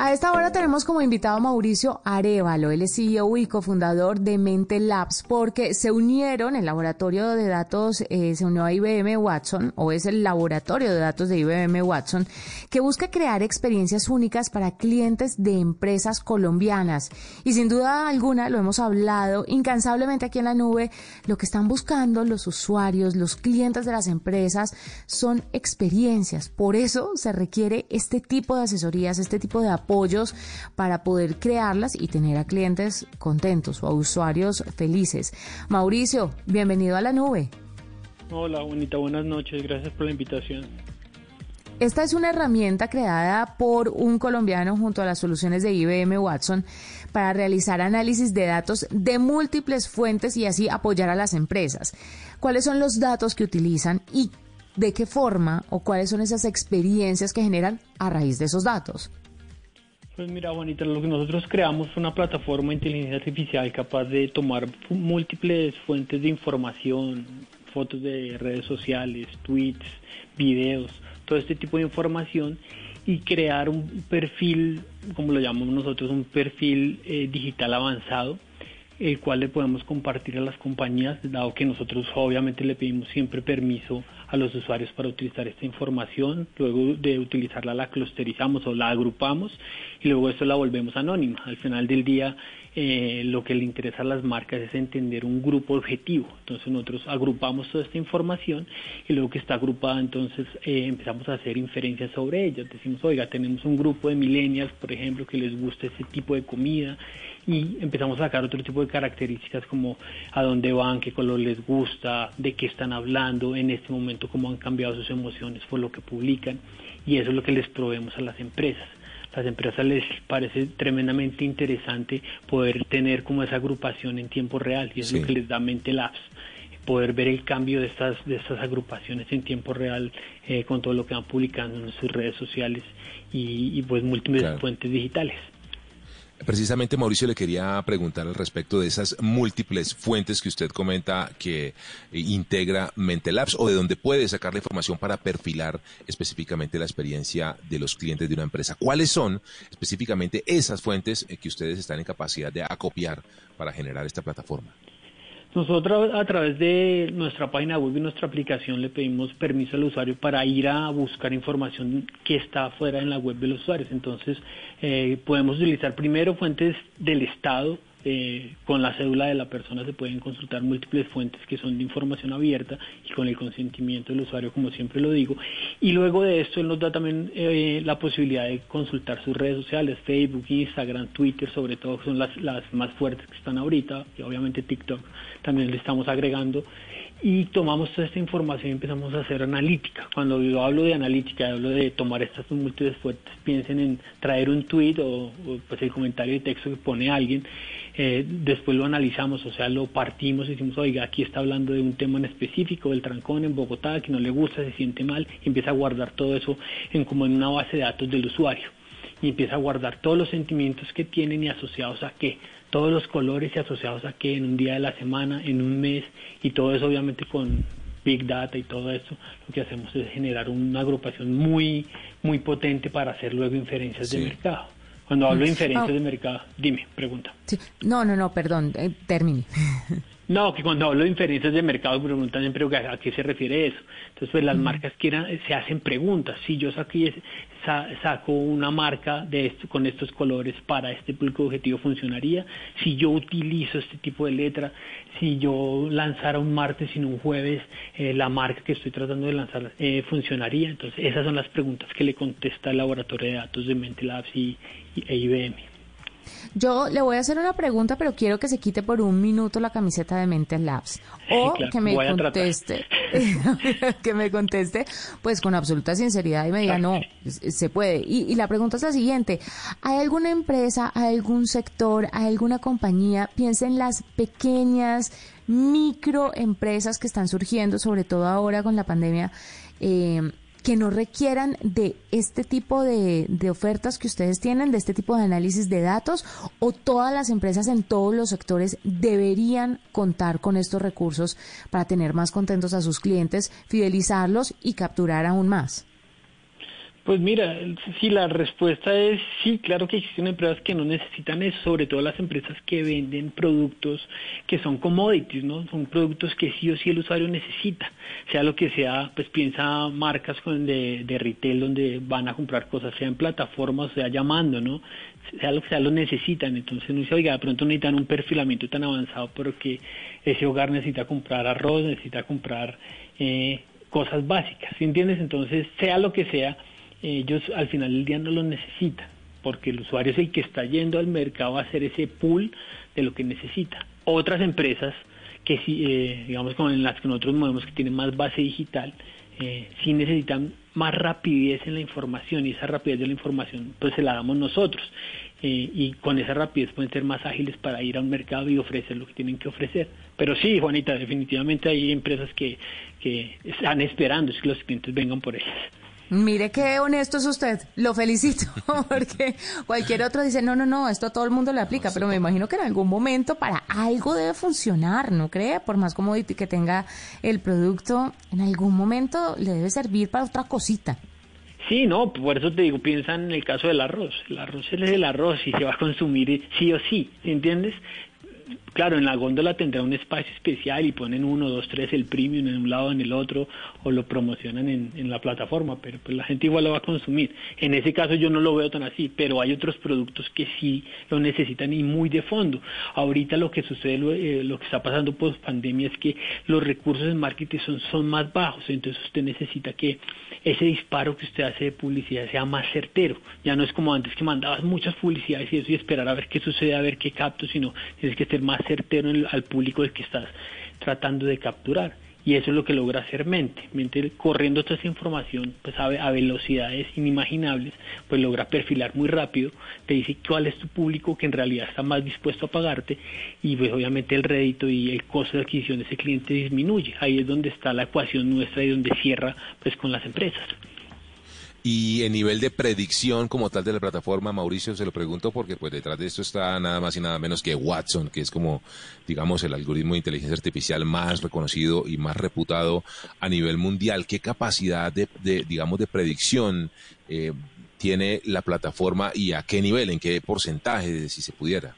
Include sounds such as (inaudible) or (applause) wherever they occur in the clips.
A esta hora tenemos como invitado a Mauricio Arevalo, él es CEO y cofundador de Mente Labs, porque se unieron, el laboratorio de datos eh, se unió a IBM Watson, o es el laboratorio de datos de IBM Watson, que busca crear experiencias únicas para clientes de empresas colombianas. Y sin duda alguna, lo hemos hablado incansablemente aquí en la nube, lo que están buscando los usuarios, los clientes de las empresas, son experiencias. Por eso se requiere este tipo de asesorías, este tipo de apoyos para poder crearlas y tener a clientes contentos o a usuarios felices. Mauricio, bienvenido a la nube. Hola, bonita, buenas noches, gracias por la invitación. Esta es una herramienta creada por un colombiano junto a las soluciones de IBM Watson para realizar análisis de datos de múltiples fuentes y así apoyar a las empresas. ¿Cuáles son los datos que utilizan y de qué forma o cuáles son esas experiencias que generan a raíz de esos datos? Pues mira, Juanita, lo que nosotros creamos es una plataforma de inteligencia artificial capaz de tomar múltiples fuentes de información, fotos de redes sociales, tweets, videos, todo este tipo de información y crear un perfil, como lo llamamos nosotros, un perfil eh, digital avanzado, el cual le podemos compartir a las compañías, dado que nosotros obviamente le pedimos siempre permiso a los usuarios para utilizar esta información. Luego de utilizarla la clusterizamos o la agrupamos y luego esto la volvemos anónima. Al final del día eh, lo que le interesa a las marcas es entender un grupo objetivo. Entonces nosotros agrupamos toda esta información y luego que está agrupada entonces eh, empezamos a hacer inferencias sobre ella. Decimos, oiga, tenemos un grupo de millennials, por ejemplo, que les gusta ese tipo de comida y empezamos a sacar otro tipo de características como a dónde van, qué color les gusta, de qué están hablando en este momento, cómo han cambiado sus emociones por lo que publican y eso es lo que les proveemos a las empresas. Las empresas les parece tremendamente interesante poder tener como esa agrupación en tiempo real y es lo que les da Mente Labs poder ver el cambio de estas de estas agrupaciones en tiempo real eh, con todo lo que van publicando en sus redes sociales y, pues múltiples fuentes digitales. Precisamente, Mauricio, le quería preguntar al respecto de esas múltiples fuentes que usted comenta que eh, integra Mentelabs o de donde puede sacar la información para perfilar específicamente la experiencia de los clientes de una empresa. ¿Cuáles son específicamente esas fuentes eh, que ustedes están en capacidad de acopiar para generar esta plataforma? Nosotros a través de nuestra página web y nuestra aplicación le pedimos permiso al usuario para ir a buscar información que está fuera en la web de los usuarios. Entonces eh, podemos utilizar primero fuentes del Estado eh, con la cédula de la persona se pueden consultar múltiples fuentes que son de información abierta y con el consentimiento del usuario, como siempre lo digo. Y luego de esto, él nos da también eh, la posibilidad de consultar sus redes sociales, Facebook, Instagram, Twitter, sobre todo son las, las más fuertes que están ahorita, y obviamente TikTok también le estamos agregando y tomamos toda esta información y empezamos a hacer analítica. Cuando yo hablo de analítica, hablo de tomar estas múltiples fuentes, piensen en traer un tweet o, pues el comentario de texto que pone alguien, eh, después lo analizamos, o sea, lo partimos y decimos, oiga, aquí está hablando de un tema en específico, del trancón en Bogotá, que no le gusta, se siente mal, y empieza a guardar todo eso en como en una base de datos del usuario y empieza a guardar todos los sentimientos que tienen y asociados a qué todos los colores y asociados a que en un día de la semana, en un mes, y todo eso obviamente con Big Data y todo eso, lo que hacemos es generar una agrupación muy, muy potente para hacer luego inferencias de mercado. Cuando hablo de mm. inferencias de mercado, dime, pregunta. No, no, no, perdón, eh, termine. (laughs) No, que cuando hablo de inferencias de mercado preguntan siempre a qué se refiere eso. Entonces, pues las marcas quieran, se hacen preguntas. Si yo saco una marca de esto, con estos colores para este público objetivo, ¿funcionaría? Si yo utilizo este tipo de letra, si yo lanzara un martes y no un jueves, eh, la marca que estoy tratando de lanzar eh, funcionaría. Entonces, esas son las preguntas que le contesta el laboratorio de datos de Mentelabs y, y e IBM. Yo le voy a hacer una pregunta, pero quiero que se quite por un minuto la camiseta de Mente Labs. O que me conteste, (laughs) que me conteste, pues con absoluta sinceridad y me diga, no, se puede. Y, la pregunta es la siguiente, ¿hay alguna empresa, hay algún sector, hay alguna compañía, piensa en las pequeñas microempresas que están surgiendo, sobre todo ahora con la pandemia, eh, que no requieran de este tipo de, ofertas que ustedes tienen, de este tipo de análisis de datos, o todas las empresas en todos los sectores deberían contar con estos recursos para tener más contentos a sus clientes, fidelizarlos y capturar aún más? Pues mira, si la respuesta es sí, claro que existen empresas que no necesitan eso, sobre todo las empresas que venden productos que son commodities, ¿no? Son productos que sí o sí el usuario necesita, sea lo que sea, pues piensa marcas de, de retail donde van a comprar cosas, sea en plataformas, sea llamando, ¿no? Sea lo que sea, lo necesitan, entonces no se oiga, de pronto necesitan un perfilamiento tan avanzado porque ese hogar necesita comprar arroz, necesita comprar eh, cosas básicas, ¿entiendes? Entonces, sea lo que sea, ellos al final del día no lo necesitan, porque el usuario es el que está yendo al mercado a hacer ese pool de lo que necesita. Otras empresas que sí, eh, digamos como en las que nosotros movemos que tienen más base digital, eh, sí necesitan más rapidez en la información y esa rapidez de la información pues se la damos nosotros eh, y con esa rapidez pueden ser más ágiles para ir a un mercado y ofrecer lo que tienen que ofrecer. Pero sí, Juanita, definitivamente hay empresas que, que están esperando que los clientes vengan por ellas. Mire qué honesto es usted, lo felicito, (laughs) porque cualquier otro dice, no, no, no, esto a todo el mundo le aplica, pero me imagino que en algún momento para algo debe funcionar, ¿no cree? Por más comodity que tenga el producto, en algún momento le debe servir para otra cosita. Sí, no, por eso te digo, piensa en el caso del arroz. El arroz es el arroz y se va a consumir sí o sí, ¿entiendes? Claro, en la góndola tendrá un espacio especial y ponen uno, dos, tres, el premium en un lado, en el otro, o lo promocionan en, la plataforma, pero pues la gente igual lo va a consumir. En ese caso yo no lo veo tan así, pero hay otros productos que sí lo necesitan y muy de fondo. Ahorita lo que sucede, lo, eh, lo que está pasando post pandemia es que los recursos en marketing son, son más bajos, entonces usted necesita que ese disparo que usted hace de publicidad sea más certero. Ya no es como antes que mandabas muchas publicidades y eso y esperar a ver qué sucede, a ver qué capto, sino tienes que ser más certero al público del que estás tratando de capturar. Y eso es lo que logra hacer mente. Mente corriendo toda esa información pues a, a, velocidades inimaginables, pues logra perfilar muy rápido, te dice cuál es tu público que en realidad está más dispuesto a pagarte y pues obviamente el rédito y el costo de adquisición de ese cliente disminuye. Ahí es donde está la ecuación nuestra y donde cierra pues con las empresas. Y en nivel de predicción como tal de la plataforma, Mauricio, se lo pregunto porque pues detrás de esto está nada más y nada menos que Watson, que es como, digamos, el algoritmo de inteligencia artificial más reconocido y más reputado a nivel mundial. ¿Qué capacidad de, de digamos, de predicción eh, tiene la plataforma y a qué nivel, en qué porcentaje, si se pudiera?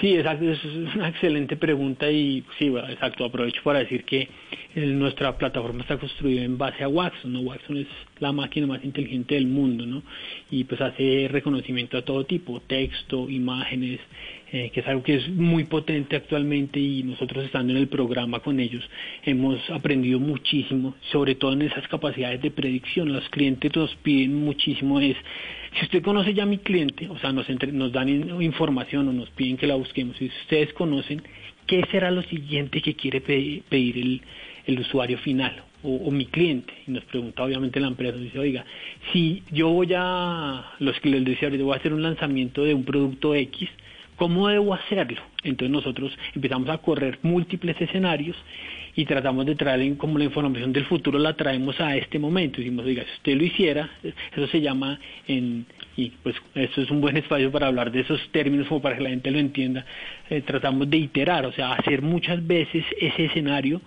Sí, exacto, es una excelente pregunta y sí, exacto, aprovecho para decir que nuestra plataforma está construida en base a Watson, ¿no? Watson es la máquina más inteligente del mundo, ¿no? Y pues hace reconocimiento a todo tipo, texto, imágenes, eh, que es algo que es muy potente actualmente y nosotros estando en el programa con ellos hemos aprendido muchísimo, sobre todo en esas capacidades de predicción. Los clientes nos piden muchísimo es, si usted conoce ya a mi cliente, o sea, nos, entre, nos dan información o nos piden que la busquemos, si ustedes conocen, ¿qué será lo siguiente que quiere pedir, pedir el, el usuario final o, o, mi cliente. Y nos pregunta obviamente la empresa, dice, oiga, si yo voy a, los que les decía ahorita, voy a hacer un lanzamiento de un producto X, ¿cómo debo hacerlo? Entonces nosotros empezamos a correr múltiples escenarios y tratamos de traer como la información del futuro la traemos a este momento. Decimos, oiga, si usted lo hiciera, eso se llama y pues eso es un buen espacio para hablar de esos términos como para que la gente lo entienda. Eh, tratamos de iterar, o sea, hacer muchas veces ese escenario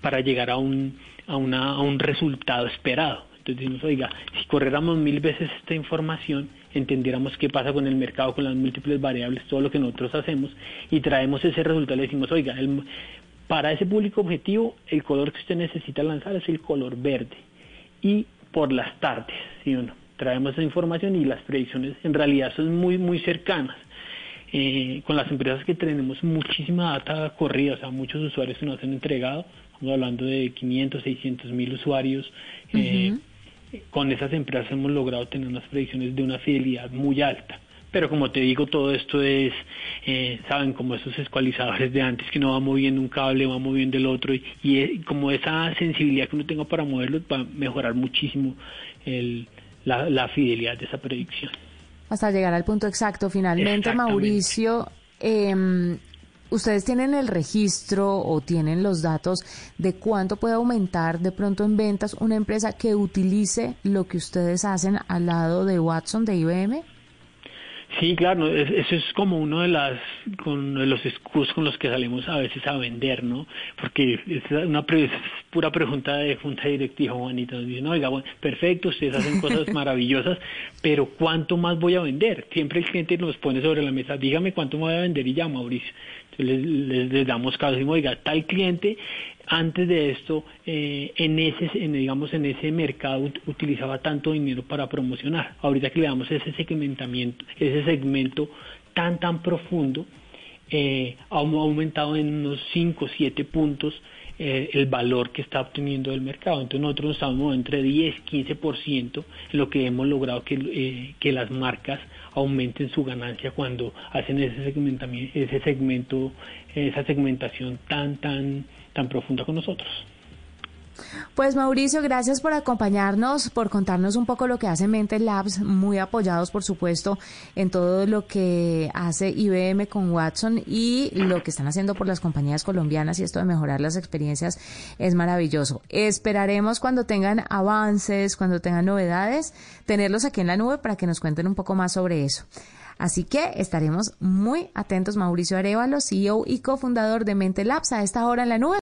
para llegar a un, a, una, a un resultado esperado. Entonces decimos, oiga, si corriéramos mil veces esta información, entendiéramos qué pasa con el mercado, con las múltiples variables, todo lo que nosotros hacemos, y traemos ese resultado, le decimos, oiga, el, para ese público objetivo, el color que usted necesita lanzar es el color verde. Y por las tardes, ¿sí o no? Traemos esa información y las predicciones en realidad son muy, muy cercanas. Eh, con las empresas que tenemos muchísima data corrida, o sea, muchos usuarios que nos han entregado, estamos hablando de 500, 600 mil usuarios. Eh, con esas empresas hemos logrado tener unas predicciones de una fidelidad muy alta. Pero como te digo, todo esto es, eh, saben, como esos escualizadores de antes, que no va moviendo un cable, va moviendo el otro, y, y como esa sensibilidad que uno tenga para moverlo va a mejorar muchísimo el, la, la fidelidad de esa predicción. Hasta llegar al punto exacto. Finalmente, Mauricio, eh, ¿Ustedes tienen el registro o tienen los datos de cuánto puede aumentar de pronto en ventas una empresa que utilice lo que ustedes hacen al lado de Watson de IBM? Sí, claro, eso es como uno de las con los excusas con los que salimos a veces a vender, ¿no? Porque es una pura pregunta de junta directiva, Juanita. Nos dicen, oiga, bueno, perfecto, ustedes hacen cosas (laughs) maravillosas, pero ¿cuánto más voy a vender? Siempre el cliente nos pone sobre la mesa, dígame cuánto me voy a vender y ya, Mauricio. Les, les, damos caso y oiga, tal cliente antes de esto eh, en ese en, digamos en ese mercado utilizaba tanto dinero para promocionar. Ahorita que le damos ese segmentamiento ese segmento tan tan profundo eh, ha aumentado en unos 5 o 7 puntos eh, el valor que está obteniendo del mercado. Entonces nosotros estamos entre 10 15% en lo que hemos logrado que, eh, que las marcas aumenten su ganancia cuando hacen ese segmentamiento, ese segmento, esa segmentación tan tan tan profunda con nosotros. Pues Mauricio, gracias por acompañarnos, por contarnos un poco lo que hace Mente Labs, muy apoyados por supuesto en todo lo que hace IBM con Watson y lo que están haciendo por las compañías colombianas y esto de mejorar las experiencias es maravilloso. Esperaremos cuando tengan avances, cuando tengan novedades, tenerlos aquí en la nube para que nos cuenten un poco más sobre eso. Así que estaremos muy atentos. Mauricio Arevalo, CEO y cofundador de Mente Labs, a esta hora en la nube.